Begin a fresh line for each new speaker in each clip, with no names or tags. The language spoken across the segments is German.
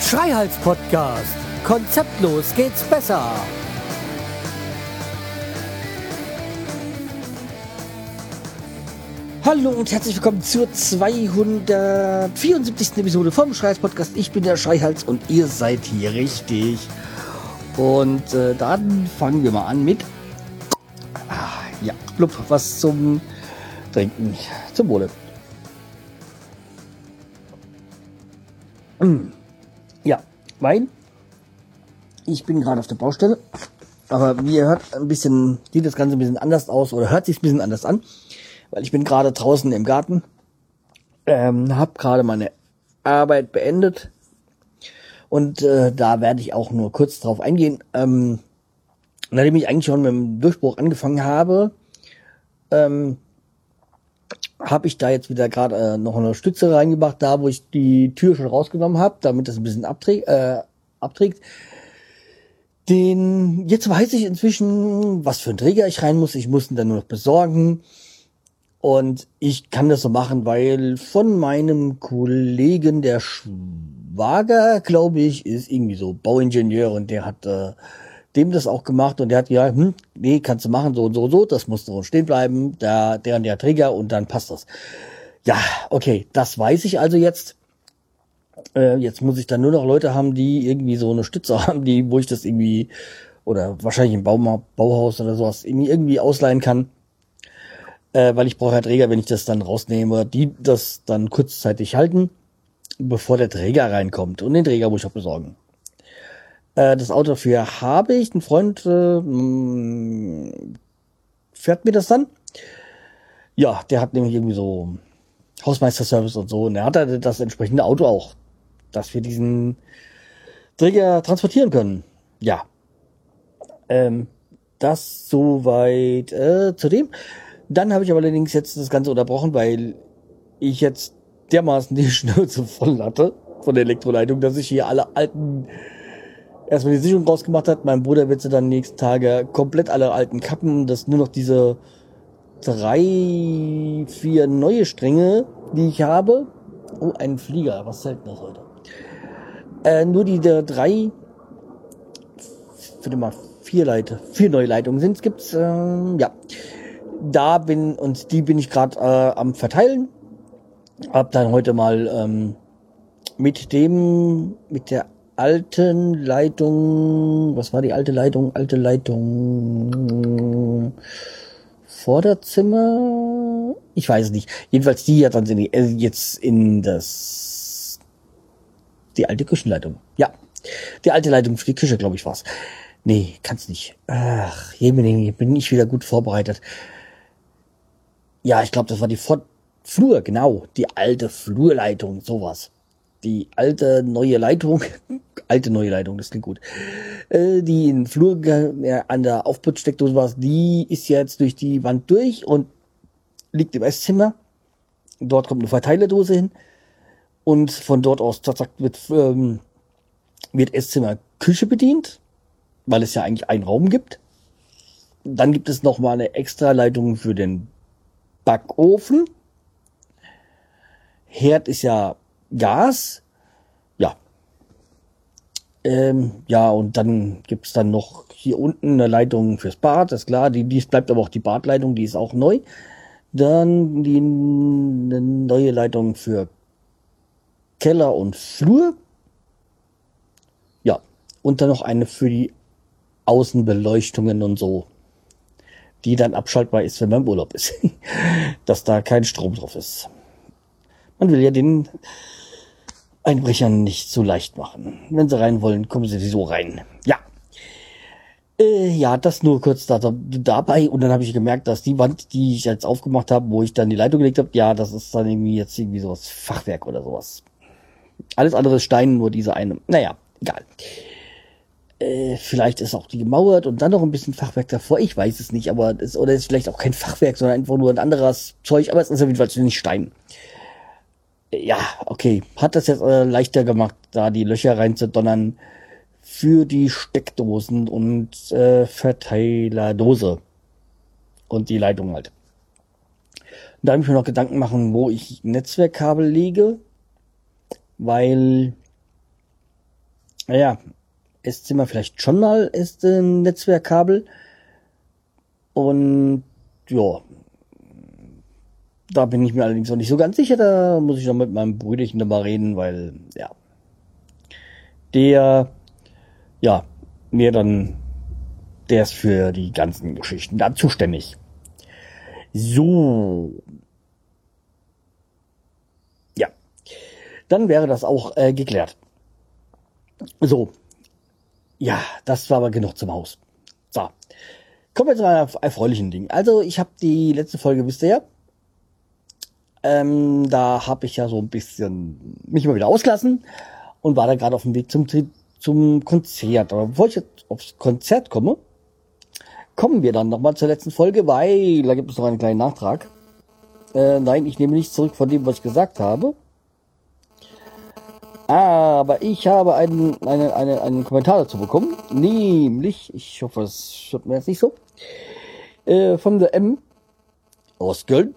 Schreihals Podcast. Konzeptlos geht's besser. Hallo und herzlich willkommen zur 274. Episode vom Schreihals Podcast. Ich bin der Schreihals und ihr seid hier richtig. Und äh, dann fangen wir mal an mit blub, was zum Trinken. Zum Wohle. Mm. Ja, Wein. Ich bin gerade auf der Baustelle. Aber wie ihr hört, ein bisschen, sieht das Ganze ein bisschen anders aus oder hört sich ein bisschen anders an weil ich bin gerade draußen im Garten, ähm, habe gerade meine Arbeit beendet und äh, da werde ich auch nur kurz drauf eingehen. Ähm, nachdem ich eigentlich schon mit dem Durchbruch angefangen habe, ähm, habe ich da jetzt wieder gerade äh, noch eine Stütze reingemacht, da wo ich die Tür schon rausgenommen habe, damit das ein bisschen abträgt. Äh, abträgt. Den jetzt weiß ich inzwischen, was für ein Träger ich rein muss. Ich muss ihn dann nur noch besorgen. Und ich kann das so machen, weil von meinem Kollegen, der Schwager, glaube ich, ist irgendwie so Bauingenieur und der hat äh, dem das auch gemacht und der hat ja, hm, nee, kannst du machen, so und so und so, das muss so stehen bleiben, der, der und der Träger und dann passt das. Ja, okay, das weiß ich also jetzt. Äh, jetzt muss ich dann nur noch Leute haben, die irgendwie so eine Stütze haben, die, wo ich das irgendwie, oder wahrscheinlich im Baum, Bauhaus oder sowas, irgendwie, irgendwie ausleihen kann äh, weil ich brauche ja Träger, wenn ich das dann rausnehme, die das dann kurzzeitig halten, bevor der Träger reinkommt. Und den Träger muss ich auch besorgen. Äh, das Auto dafür habe ich. Ein Freund äh, mm, fährt mir das dann. Ja, der hat nämlich irgendwie so Hausmeisterservice und so. Und er hat halt das entsprechende Auto auch, dass wir diesen Träger transportieren können. Ja. Ähm, das soweit äh, zu dem. Dann habe ich aber allerdings jetzt das Ganze unterbrochen, weil ich jetzt dermaßen die Schnauze voll hatte von der Elektroleitung, dass ich hier alle alten erstmal die Sicherung rausgemacht hat. Mein Bruder wird sie dann nächsten Tage komplett alle alten Kappen, dass nur noch diese drei, vier neue Stränge, die ich habe. Oh, ein Flieger, was seltenes heute. Äh, nur die der drei, für mal vier Leute, vier neue Leitungen sind, gibt's, ähm, ja da bin und die bin ich gerade äh, am verteilen. Hab dann heute mal ähm, mit dem mit der alten Leitung, was war die alte Leitung? Alte Leitung Vorderzimmer? Ich weiß nicht. Jedenfalls die hat dann die, äh, jetzt in das die alte Küchenleitung. Ja, die alte Leitung für die Küche, glaube ich, war's. Nee, kann's nicht. Ach, hier bin ich wieder gut vorbereitet. Ja, ich glaube, das war die Fort Flur, genau. Die alte Flurleitung, sowas. Die alte neue Leitung, alte neue Leitung, das klingt gut. Äh, die in Flur äh, an der Aufputzsteckdose war, die ist jetzt durch die Wand durch und liegt im Esszimmer. Dort kommt eine Verteilerdose hin. Und von dort aus zack, zack, wird, ähm, wird Esszimmer Küche bedient, weil es ja eigentlich einen Raum gibt. Dann gibt es noch mal eine extra Leitung für den Backofen. Herd ist ja Gas. Ja. Ähm, ja, und dann gibt's dann noch hier unten eine Leitung fürs Bad, ist klar. Die, dies bleibt aber auch die Badleitung, die ist auch neu. Dann die eine neue Leitung für Keller und Flur. Ja, und dann noch eine für die Außenbeleuchtungen und so die dann abschaltbar ist, wenn man im Urlaub ist. Dass da kein Strom drauf ist. Man will ja den Einbrechern nicht so leicht machen. Wenn sie rein wollen, kommen sie so rein. Ja. Äh, ja, das nur kurz da, dabei. Und dann habe ich gemerkt, dass die Wand, die ich jetzt aufgemacht habe, wo ich dann die Leitung gelegt habe, ja, das ist dann irgendwie jetzt irgendwie sowas Fachwerk oder sowas. Alles andere ist Stein, nur diese eine. Naja, egal. Äh, vielleicht ist auch die gemauert und dann noch ein bisschen Fachwerk davor. Ich weiß es nicht, aber es, oder ist vielleicht auch kein Fachwerk, sondern einfach nur ein anderes Zeug. Aber es ist auf jeden Fall nicht Stein. Ja, okay. Hat das jetzt äh, leichter gemacht, da die Löcher reinzudonnern für die Steckdosen und äh, Verteilerdose. und die Leitung halt. Da habe ich mir noch Gedanken machen, wo ich Netzwerkkabel lege, weil, naja, Esszimmer vielleicht schon mal ist ein Netzwerkkabel und ja, da bin ich mir allerdings noch nicht so ganz sicher, da muss ich noch mit meinem Brüderchen nochmal reden, weil, ja, der, ja, mir dann, der ist für die ganzen Geschichten da zuständig. So. Ja. Dann wäre das auch äh, geklärt. So. Ja, das war aber genug zum Haus. So. Kommen wir zu einem erfreulichen Ding. Also, ich habe die letzte Folge, wisst ihr ja. Ähm, da habe ich ja so ein bisschen mich mal wieder ausgelassen und war da gerade auf dem Weg zum, zum Konzert. Aber bevor ich jetzt aufs Konzert komme, kommen wir dann nochmal zur letzten Folge, weil da gibt es noch einen kleinen Nachtrag. Äh, nein, ich nehme nicht zurück von dem, was ich gesagt habe. Aber ich habe einen, eine, eine, einen Kommentar dazu bekommen. Nämlich, ich hoffe, es wird mir jetzt nicht so. Äh, von der M aus Köln.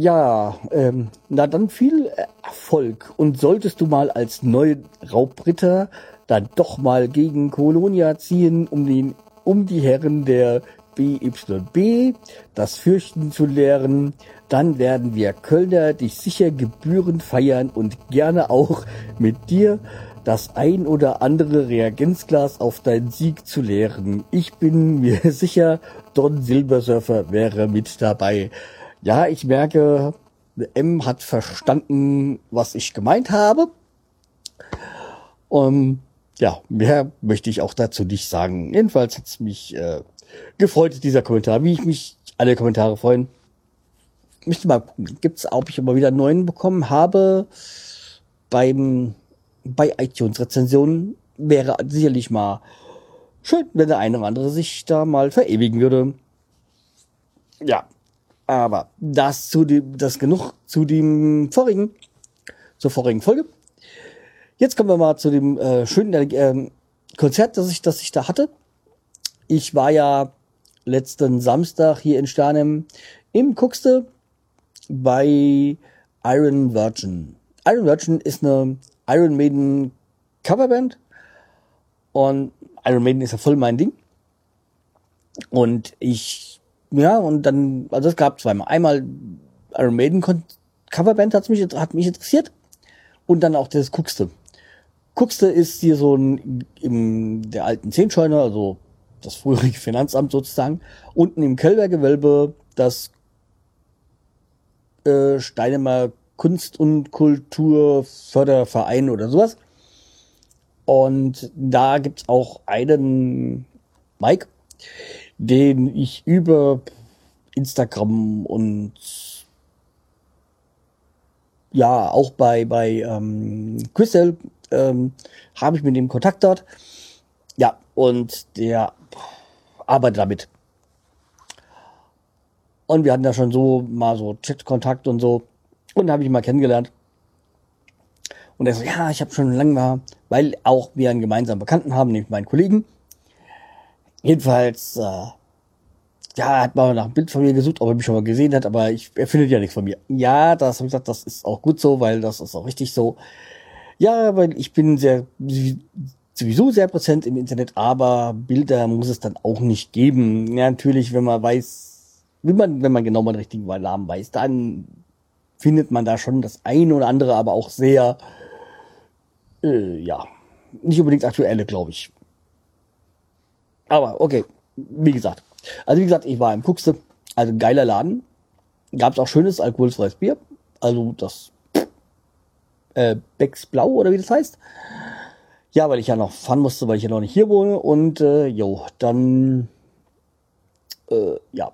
Ja, ähm, na dann viel Erfolg. Und solltest du mal als neuer Raubritter dann doch mal gegen Kolonia ziehen, um den, um die Herren der BYB das Fürchten zu lehren, dann werden wir Kölner dich sicher gebührend feiern und gerne auch mit dir das ein oder andere Reagenzglas auf deinen Sieg zu leeren. Ich bin mir sicher, Don Silbersurfer wäre mit dabei. Ja, ich merke, M hat verstanden, was ich gemeint habe. Und ja, mehr möchte ich auch dazu nicht sagen. Jedenfalls hat es mich äh, gefreut, dieser Kommentar. Wie ich mich alle Kommentare freuen. Müsste mal gucken. Gibt's, ob ich immer wieder einen neuen bekommen habe beim bei iTunes-Rezensionen wäre sicherlich mal schön, wenn der eine oder andere sich da mal verewigen würde. Ja, aber das zu dem, das genug zu dem vorigen, zur vorigen Folge. Jetzt kommen wir mal zu dem äh, schönen äh, Konzert, das ich, das ich da hatte. Ich war ja letzten Samstag hier in Starnem im Kuxte bei Iron Virgin. Iron Virgin ist eine Iron Maiden Coverband und Iron Maiden ist ja voll mein Ding. Und ich, ja, und dann, also es gab zweimal. Einmal Iron Maiden Coverband hat mich, hat mich interessiert und dann auch das Kuxte. Guckste ist hier so ein, im, der alten Zehnscheune, also das frühere Finanzamt sozusagen, unten im Kellbergewölbe das äh, Steinemer Kunst- und Kulturförderverein oder sowas. Und da gibt's auch einen Mike, den ich über Instagram und ja, auch bei, bei ähm, Crystal ähm, habe ich mit dem Kontakt dort. Ja, und der arbeitet damit. Und wir hatten ja schon so mal so Chat-Kontakt und so. Und da habe ich mal kennengelernt. Und er so, ja, ich habe schon lange mal, weil auch wir einen gemeinsamen Bekannten haben, nämlich meinen Kollegen. Jedenfalls, äh, ja, hat mal nach einem Bild von mir gesucht, ob er mich schon mal gesehen hat, aber ich, er findet ja nichts von mir. Ja, das habe ich gesagt, das ist auch gut so, weil das ist auch richtig so. Ja, weil ich bin sehr sowieso sehr präsent im Internet, aber Bilder muss es dann auch nicht geben. Ja, natürlich, wenn man weiß, wie man, wenn man genau mal den richtigen Namen weiß, dann findet man da schon das eine oder andere, aber auch sehr, äh, ja, nicht unbedingt aktuelle, glaube ich. Aber okay, wie gesagt. Also wie gesagt, ich war im Kuxte, also geiler Laden. Gab es auch schönes alkoholfreies Bier. Also das äh, Becks Blau oder wie das heißt. Ja, weil ich ja noch fahren musste, weil ich ja noch nicht hier wohne. Und äh, jo, dann äh, ja.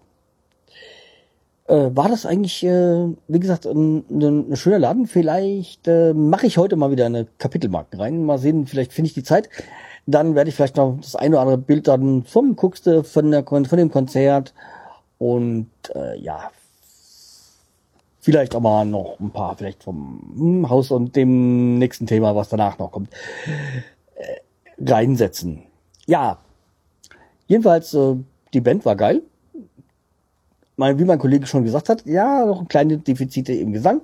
Äh, war das eigentlich, äh, wie gesagt, ein, ein, ein schöner Laden? Vielleicht äh, mache ich heute mal wieder eine Kapitelmarke rein. Mal sehen, vielleicht finde ich die Zeit. Dann werde ich vielleicht noch das eine oder andere Bild dann vom Guckste, von, der, von dem Konzert und äh, ja, Vielleicht aber noch ein paar, vielleicht vom hm, Haus und dem nächsten Thema, was danach noch kommt, äh, reinsetzen. Ja, jedenfalls, äh, die Band war geil. mein, wie mein Kollege schon gesagt hat, ja, noch kleine Defizite im Gesang.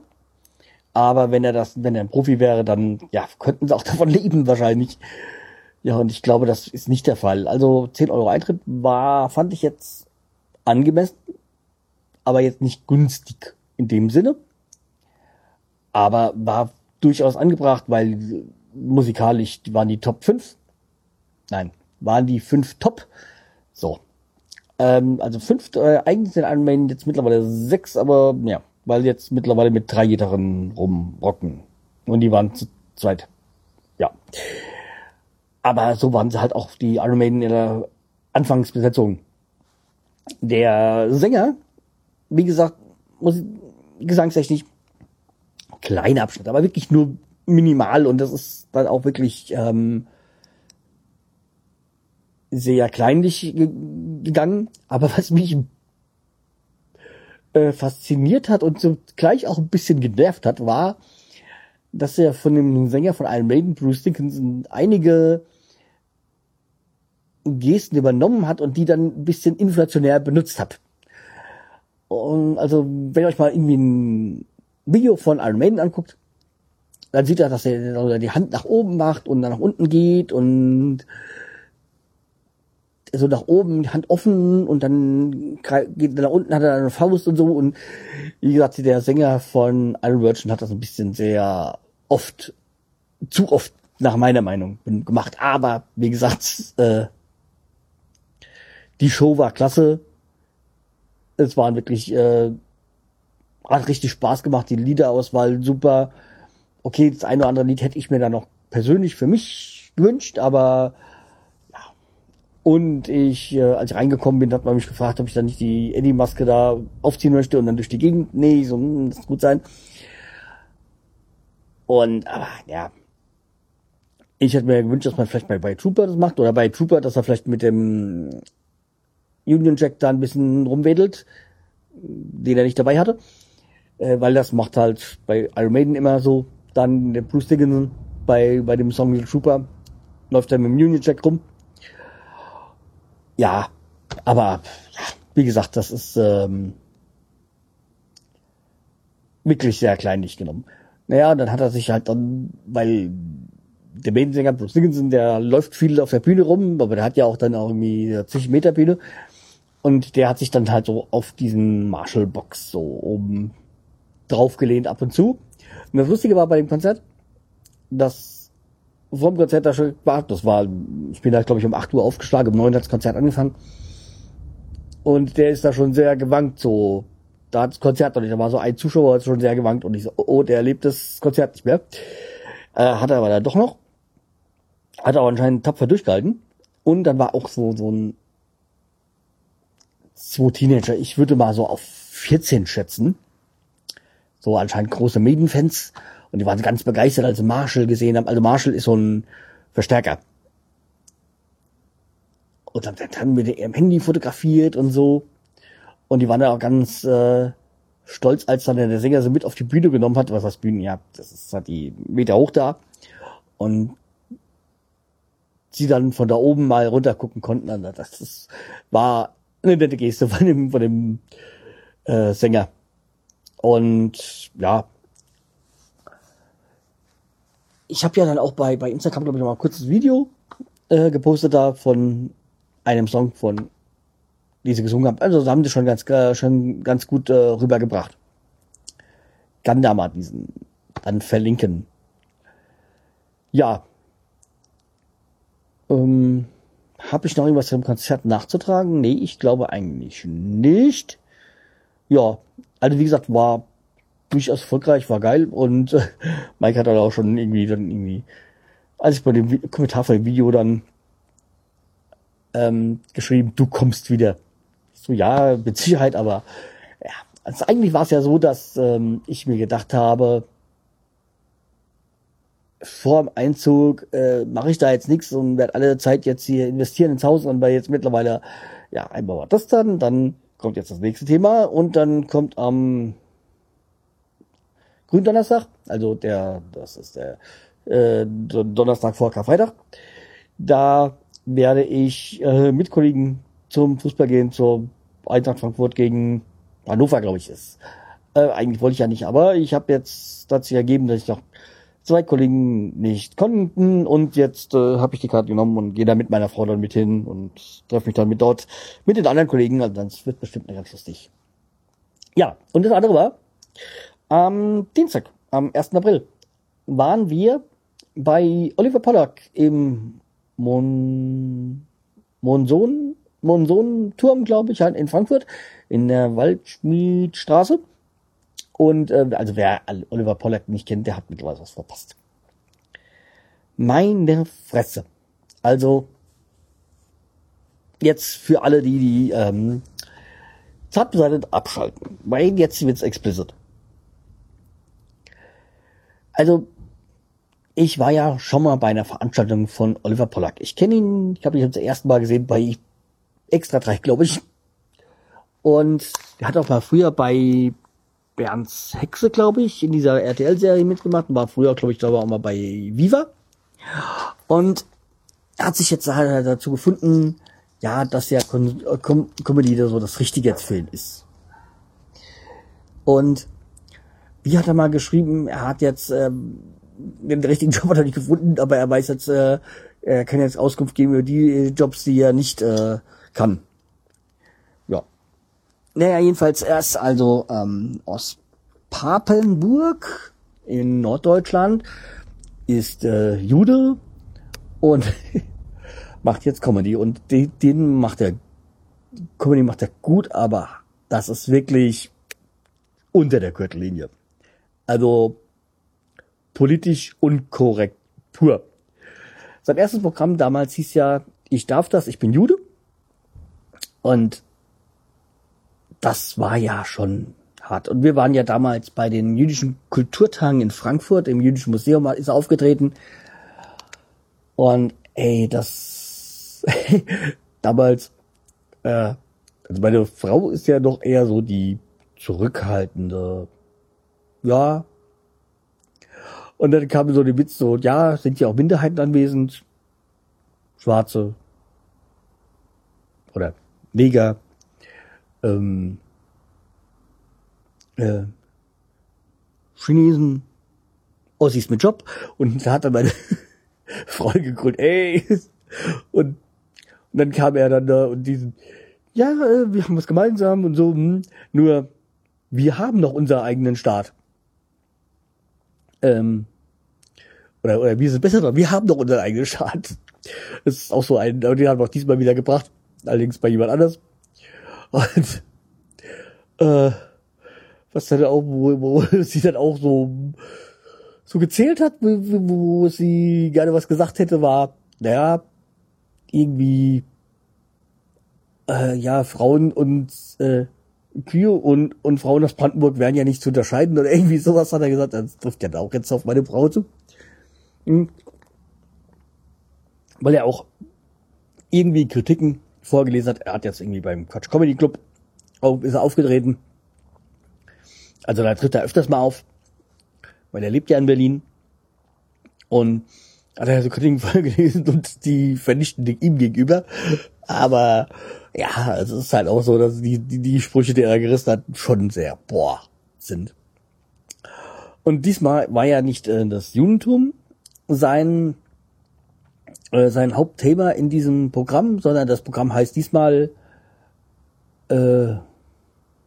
Aber wenn er das, wenn er ein Profi wäre, dann ja, könnten sie auch davon leben wahrscheinlich. Ja, und ich glaube, das ist nicht der Fall. Also 10 Euro Eintritt war, fand ich jetzt angemessen, aber jetzt nicht günstig in dem Sinne. Aber war durchaus angebracht, weil musikalisch waren die Top 5. Nein, waren die 5 Top. So. Ähm, also 5, äh, eigentlich sind Iron jetzt mittlerweile 6, aber ja, weil jetzt mittlerweile mit drei Gitarren rumrocken. Und die waren zu zweit. Ja. Aber so waren sie halt auch die Iron Maiden in der Anfangsbesetzung. Der Sänger, wie gesagt, muss gesangstechnisch kleiner Abschnitt, aber wirklich nur minimal und das ist dann auch wirklich ähm, sehr kleinlich gegangen. Aber was mich äh, fasziniert hat und so gleich auch ein bisschen genervt hat, war, dass er von dem Sänger von Iron Maiden, Bruce Dickinson, einige Gesten übernommen hat und die dann ein bisschen inflationär benutzt hat. Und also, wenn ihr euch mal irgendwie ein Video von Iron Maiden anguckt, dann sieht er, dass er die Hand nach oben macht und dann nach unten geht und so nach oben, die Hand offen und dann geht er nach unten, hat er eine Faust und so und wie gesagt, der Sänger von Iron Virgin hat das ein bisschen sehr oft, zu oft nach meiner Meinung gemacht, aber wie gesagt, äh, die Show war klasse, es waren wirklich, äh, hat richtig Spaß gemacht, die Liederauswahl super, okay, das eine oder andere Lied hätte ich mir da noch persönlich für mich gewünscht, aber und ich, äh, als ich reingekommen bin, hat man mich gefragt, ob ich dann nicht die Eddie-Maske da aufziehen möchte und dann durch die Gegend. Nee, so, hm, das gut sein. Und, aber, ja. Ich hätte mir gewünscht, dass man vielleicht bei, bei Trooper das macht oder bei Trooper, dass er vielleicht mit dem Union Jack da ein bisschen rumwedelt, den er nicht dabei hatte. Äh, weil das macht halt bei Iron Maiden immer so. Dann der Bruce Dickinson bei, bei dem Song Little Trooper läuft er mit dem Union Jack rum ja, aber wie gesagt, das ist ähm, wirklich sehr kleinlich genommen. Naja, dann hat er sich halt dann, weil der Bandensänger Bruce Dickinson, der läuft viel auf der Bühne rum, aber der hat ja auch dann auch irgendwie 20 Meter Bühne. Und der hat sich dann halt so auf diesen Marshall-Box so oben draufgelehnt ab und zu. Und das Lustige war bei dem Konzert, dass vor dem Konzert da schon war, das war, ich bin da glaube ich um 8 Uhr aufgeschlagen, um 9 hat das Konzert angefangen. Und der ist da schon sehr gewankt, so, da hat das Konzert noch nicht, da war so ein Zuschauer schon sehr gewankt und ich so, oh, der erlebt das Konzert nicht mehr. Äh, hat er aber dann doch noch. Hat aber anscheinend tapfer durchgehalten. Und dann war auch so, so ein, zwei Teenager, ich würde mal so auf 14 schätzen. So anscheinend große Medienfans. Und die waren ganz begeistert, als sie Marshall gesehen haben. Also Marshall ist so ein Verstärker. Und dann, dann mit ihrem Handy fotografiert und so. Und die waren dann auch ganz äh, stolz, als dann der Sänger sie mit auf die Bühne genommen hat. Was das Bühnen, ja, das ist halt die Meter hoch da. Und sie dann von da oben mal runter gucken konnten. Also das ist, war eine nette Geste von dem, von dem äh, Sänger. Und ja, ich habe ja dann auch bei, bei Instagram, glaube ich, noch mal ein kurzes Video äh, gepostet da von einem Song von, die sie gesungen haben. Also haben sie schon ganz, äh, schon ganz gut äh, rübergebracht. Kann da mal diesen dann verlinken. Ja. Ähm, habe ich noch irgendwas zum Konzert nachzutragen? Nee, ich glaube eigentlich nicht. Ja, also wie gesagt, war durchaus erfolgreich, war geil und äh, Mike hat dann auch schon irgendwie dann irgendwie, als ich bei dem Kommentar von dem Video dann ähm, geschrieben, du kommst wieder. So ja, mit Sicherheit, aber ja, also eigentlich war es ja so, dass ähm, ich mir gedacht habe, vor dem Einzug äh, mache ich da jetzt nichts und werde alle Zeit jetzt hier investieren ins Haus und weil jetzt mittlerweile, ja, einmal war das dann, dann kommt jetzt das nächste Thema und dann kommt am Gründonnerstag, also der, das ist der äh, Donnerstag vor Karfreitag. Da werde ich äh, mit Kollegen zum Fußball gehen, zur Eintracht Frankfurt gegen Hannover, glaube ich, ist. Äh, eigentlich wollte ich ja nicht, aber ich habe jetzt dazu ergeben, dass ich noch zwei Kollegen nicht konnten und jetzt äh, habe ich die Karte genommen und gehe da mit meiner Frau dann mit hin und treffe mich dann mit dort mit den anderen Kollegen. Also das wird bestimmt ganz lustig. Ja, und das andere war, am Dienstag, am 1. April, waren wir bei Oliver Pollack im Mon Monson Monson-Turm, glaube ich, halt in Frankfurt, in der Waldschmiedstraße. Und äh, also wer Oliver Pollack nicht kennt, der hat mittlerweile was verpasst. Meine Fresse. Also jetzt für alle, die die ähm, zartbeseitigt abschalten, weil jetzt wird's explicit. Also ich war ja schon mal bei einer Veranstaltung von Oliver Pollack. Ich kenne ihn, ich habe ihn zum ersten Mal gesehen bei Extra 3, glaube ich. Und er hat auch mal früher bei Bernds Hexe, glaube ich, in dieser RTL-Serie mitgemacht und war früher, glaube ich, glaube auch mal bei Viva. Und er hat sich jetzt dazu gefunden, ja, dass ja Com Com Comedy so das Richtige jetzt für ihn ist. Und wie hat er mal geschrieben, er hat jetzt ähm, den richtigen Job hat er nicht gefunden, aber er weiß jetzt, äh, er kann jetzt Auskunft geben über die Jobs, die er nicht äh, kann. Naja, jedenfalls erst also ähm, aus Papenburg in Norddeutschland ist äh, Jude und macht jetzt Comedy und den, den macht er Comedy macht er gut, aber das ist wirklich unter der Gürtellinie. Also politisch unkorrekt pur. Sein erstes Programm damals hieß ja Ich darf das, ich bin Jude. Und das war ja schon hart. Und wir waren ja damals bei den jüdischen Kulturtagen in Frankfurt, im Jüdischen Museum ist er aufgetreten. Und ey, das damals, äh, also meine Frau ist ja doch eher so die zurückhaltende, ja. Und dann kam so die Witz so, ja, sind ja auch Minderheiten anwesend, Schwarze oder Neger, ähm, äh, Chinesen, Ossis mit Job und da hat dann meine Frau gegründet, ey, und, und dann kam er dann da und diesen, ja, äh, wir haben was gemeinsam und so, hm, nur wir haben noch unseren eigenen Staat. Ähm, oder, oder wir sind besser dran, wir haben noch unseren eigenen Staat. Das ist auch so ein, den haben wir auch diesmal wieder gebracht, allerdings bei jemand anders. Und äh, was dann auch, wo, wo sie dann auch so so gezählt hat, wo, wo sie gerne was gesagt hätte, war, naja, irgendwie äh, ja, Frauen und äh, Kühe und, und Frauen aus Brandenburg wären ja nicht zu unterscheiden oder irgendwie sowas hat er gesagt, das trifft ja auch jetzt auf meine Frau zu. Hm. Weil er auch irgendwie Kritiken vorgelesen hat. Er hat jetzt irgendwie beim Quatsch Comedy Club ist er aufgetreten. Also da tritt er öfters mal auf, weil er lebt ja in Berlin. Und hat er so Kritiken vorgelesen und die vernichten ihm gegenüber. Aber ja, es ist halt auch so, dass die, die, die Sprüche, die er gerissen hat, schon sehr, boah, sind. Und diesmal war ja nicht äh, das Judentum sein äh, sein Hauptthema in diesem Programm, sondern das Programm heißt diesmal, äh,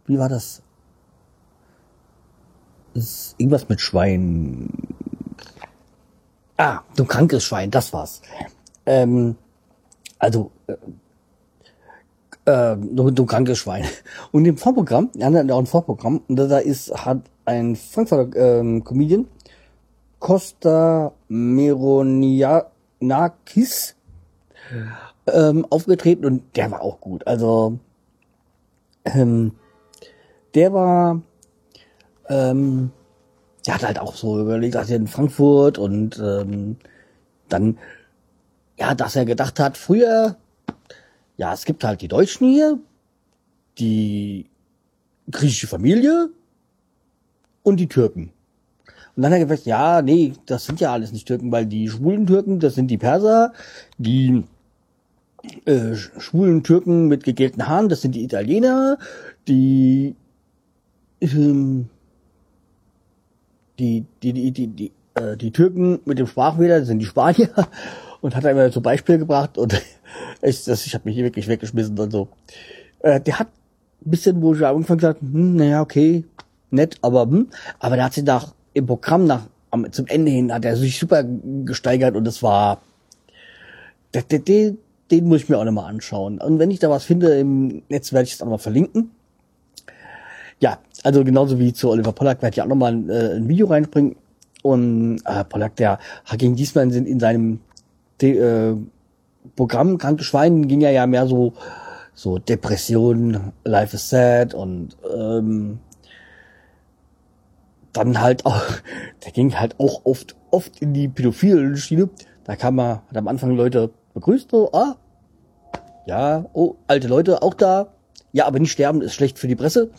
wie war das? Ist irgendwas mit Schwein. Ah, du krankes Schwein, das war's. Ähm, also, äh, äh, du, du krankes Schwein. Und im Vorprogramm, ja, auch ein Vorprogramm, da ist, hat ein Frankfurter ähm, Comedian, Costa Meronia, Nakis ähm, aufgetreten und der war auch gut. Also ähm, der war, ähm, der hat halt auch so überlegt, dass er in Frankfurt und ähm, dann, ja, dass er gedacht hat, früher, ja, es gibt halt die Deutschen hier, die griechische Familie und die Türken. Und dann hat er gesagt, ja, nee, das sind ja alles nicht Türken, weil die schwulen Türken, das sind die Perser, die äh, schwulen Türken mit gegelten Haaren, das sind die Italiener, die ähm, die, die, die, die, die, äh, die Türken mit dem Sprachfehler sind die Spanier. Und hat er immer zum Beispiel gebracht und ich, das, ich habe mich hier wirklich weggeschmissen und so. Äh, der hat ein bisschen, wo ich am Anfang gesagt, hm, naja, okay, nett, aber hm, aber der hat sich nach im Programm nach am, zum Ende hin hat er sich super gesteigert und es war den, den, den muss ich mir auch nochmal anschauen. Und wenn ich da was finde im Netz, werde ich es auch nochmal verlinken. Ja, also genauso wie zu Oliver Pollack werde ich auch nochmal ein, äh, ein Video reinbringen. Und äh, Pollack, der ging diesmal in, in seinem De, äh, Programm Kranke Schwein ging ja ja mehr so so Depression, Life is sad und ähm, dann halt auch, der ging halt auch oft oft in die pädophilen Schiene. Da kam man, hat am Anfang Leute begrüßt, so, ah, ja, oh, alte Leute auch da. Ja, aber nicht sterben ist schlecht für die Presse.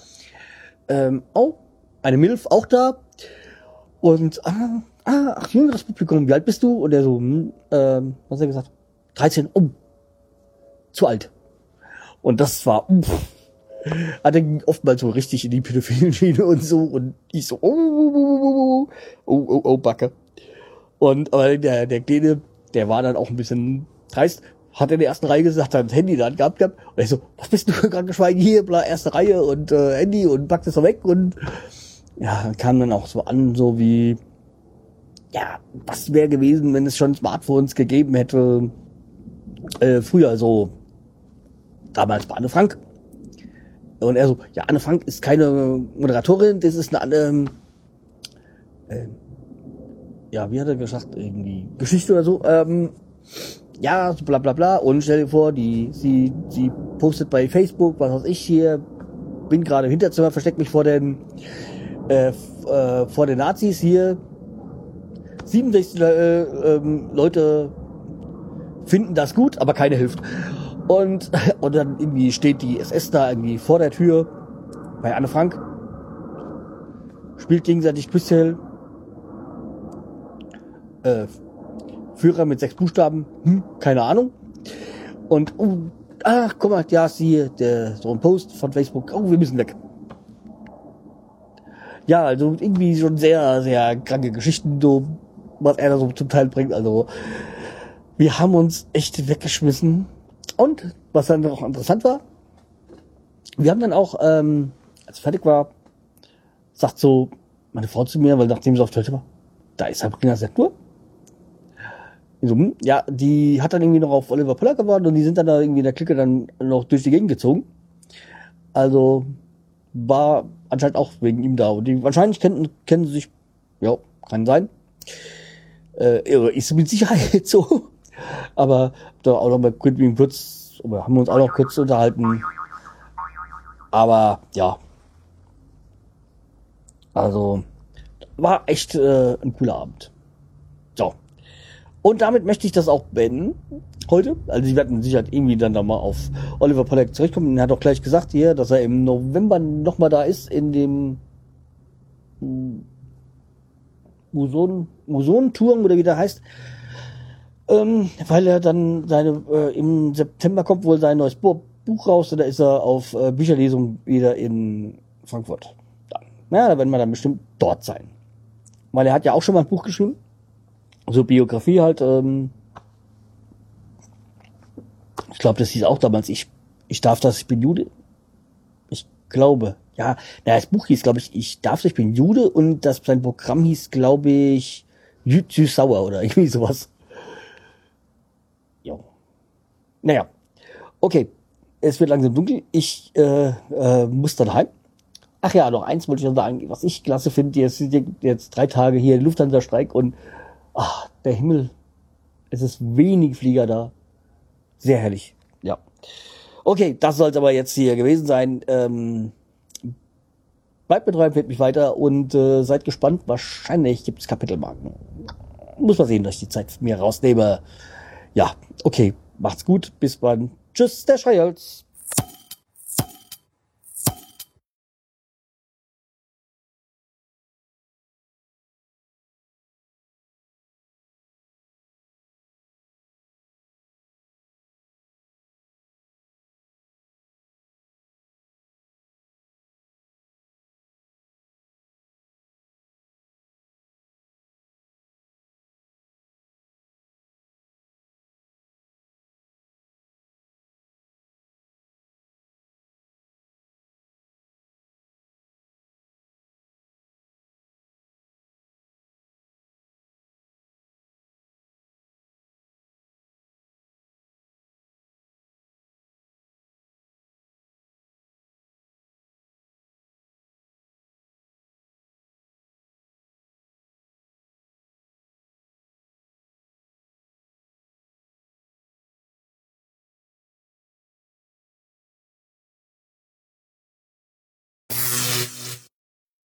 Ähm, oh, eine Milf auch da. Und, ah, ah, ach, jüngeres Publikum, wie alt bist du? Und er so, hm, ähm, was hat er gesagt? 13, oh, zu alt. Und das war, uff, hat er oftmals so richtig in die pädophilen Schiene und so. Und ich so, oh, oh, oh, oh, oh, oh, Backe. Und, aber der, der Kleine, der war dann auch ein bisschen dreist, hat in der ersten Reihe gesagt, hat das Handy dann gehabt gehabt. Und ich so, was bist du für Krankenschwein hier, bla, erste Reihe und äh, Handy und packt es so weg und ja, kam dann auch so an, so wie, ja, was wäre gewesen, wenn es schon Smartphones gegeben hätte, äh, früher so, damals bei Anne Frank. Und er so, ja, Anne Frank ist keine Moderatorin, das ist eine, ähm, äh, ja, wie hat er gesagt, irgendwie Geschichte oder so, ähm, ja, so bla bla bla. Und stell dir vor, die, sie, sie postet bei Facebook, was weiß ich hier, bin gerade im Hinterzimmer, versteck mich vor den, äh, äh, vor den Nazis hier. 67 äh, ähm, Leute finden das gut, aber keine hilft. Und, und dann irgendwie steht die SS da irgendwie vor der Tür bei Anne Frank, spielt gegenseitig Küsschen, äh, Führer mit sechs Buchstaben, hm, keine Ahnung. Und, oh, ach, guck mal, ja, siehe, der, so ein Post von Facebook, oh, wir müssen weg. Ja, also irgendwie schon sehr, sehr kranke Geschichten, so, was er da so zum Teil bringt. Also, wir haben uns echt weggeschmissen. Und, was dann auch interessant war, wir haben dann auch, ähm, als fertig war, sagt so meine Frau zu mir, weil nachdem sie auf Toilette war, da ist Sabrina Settur. So, hm, ja, die hat dann irgendwie noch auf Oliver Poller gewartet und die sind dann da irgendwie in der Clique dann noch durch die Gegend gezogen. Also war anscheinend auch wegen ihm da. Und die wahrscheinlich kennen, kennen sie sich, ja, kann sein. Äh, ist mit Sicherheit so. Aber da auch noch mal kurz, haben wir uns auch noch kurz unterhalten. Aber ja. Also war echt äh, ein cooler Abend. So. Und damit möchte ich das auch beenden heute. Also sie werden sicher irgendwie dann da mal auf Oliver Pollack zurückkommen. Er hat auch gleich gesagt hier, dass er im November nochmal da ist in dem Muson, Musonturm oder wie der heißt. Ähm, weil er dann seine, äh, im September kommt wohl sein neues Buch raus und da ist er auf äh, Bücherlesung wieder in Frankfurt. Dann. Ja, da werden wir dann bestimmt dort sein. Weil er hat ja auch schon mal ein Buch geschrieben so Biografie halt, ähm, ich glaube, das hieß auch damals, ich, ich darf das, ich bin Jude. Ich glaube, ja, naja, das Buch hieß, glaube ich, ich darf das, ich bin Jude und das, sein Programm hieß, glaube ich, Süß-Sauer oder irgendwie sowas. Jo. Naja, okay, es wird langsam dunkel, ich äh, äh, muss dann heim. Ach ja, noch eins wollte ich noch sagen, was ich klasse finde, jetzt, jetzt drei Tage hier Lufthansa-Streik und ach, der Himmel, es ist wenig Flieger da. Sehr herrlich, ja. Okay, das soll es aber jetzt hier gewesen sein. Ähm, bleibt mit rein, fällt mich weiter und äh, seid gespannt. Wahrscheinlich gibt es Kapitelmarken. Muss man sehen, dass ich die Zeit mir rausnehme. Ja, okay, macht's gut. Bis bald. Tschüss, der Schreihals.